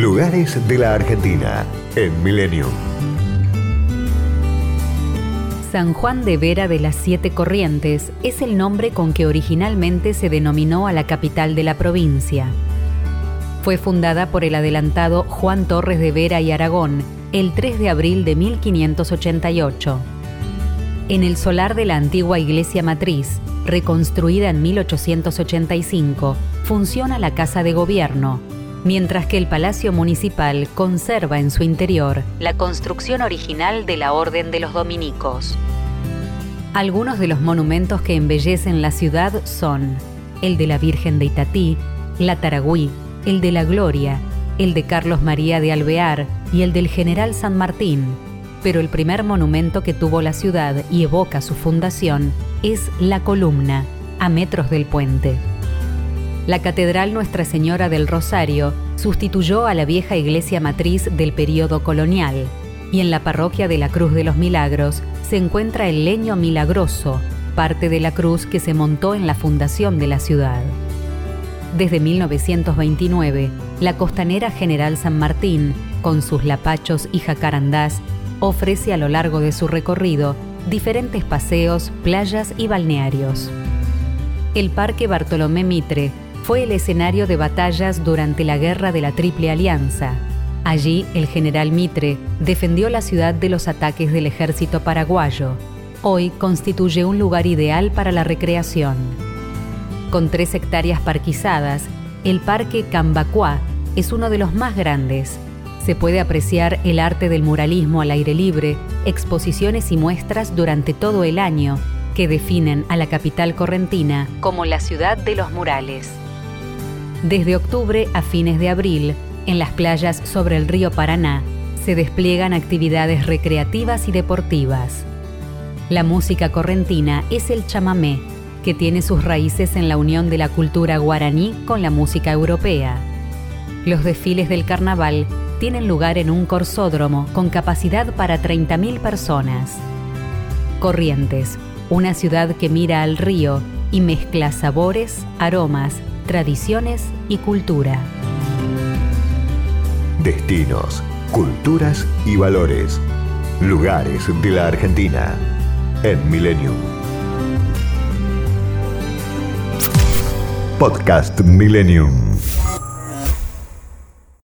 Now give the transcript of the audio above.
Lugares de la Argentina en Milenio. San Juan de Vera de las Siete Corrientes es el nombre con que originalmente se denominó a la capital de la provincia. Fue fundada por el adelantado Juan Torres de Vera y Aragón el 3 de abril de 1588. En el solar de la antigua iglesia matriz, reconstruida en 1885, funciona la Casa de Gobierno, mientras que el Palacio Municipal conserva en su interior la construcción original de la Orden de los Dominicos. Algunos de los monumentos que embellecen la ciudad son el de la Virgen de Itatí, la Taragüí, el de la Gloria, el de Carlos María de Alvear y el del General San Martín, pero el primer monumento que tuvo la ciudad y evoca su fundación es la columna, a metros del puente. La Catedral Nuestra Señora del Rosario sustituyó a la vieja iglesia matriz del período colonial, y en la parroquia de la Cruz de los Milagros se encuentra el leño milagroso, parte de la cruz que se montó en la fundación de la ciudad. Desde 1929, la costanera General San Martín, con sus lapachos y jacarandás, ofrece a lo largo de su recorrido diferentes paseos, playas y balnearios. El Parque Bartolomé Mitre fue el escenario de batallas durante la Guerra de la Triple Alianza. Allí, el general Mitre defendió la ciudad de los ataques del ejército paraguayo. Hoy constituye un lugar ideal para la recreación. Con tres hectáreas parquizadas, el Parque Cambacuá es uno de los más grandes. Se puede apreciar el arte del muralismo al aire libre, exposiciones y muestras durante todo el año que definen a la capital correntina como la ciudad de los murales. Desde octubre a fines de abril, en las playas sobre el río Paraná, se despliegan actividades recreativas y deportivas. La música correntina es el chamamé, que tiene sus raíces en la unión de la cultura guaraní con la música europea. Los desfiles del carnaval tienen lugar en un corsódromo con capacidad para 30.000 personas. Corrientes, una ciudad que mira al río y mezcla sabores, aromas, tradiciones y cultura. Destinos, culturas y valores. Lugares de la Argentina en Millennium. Podcast Millennium.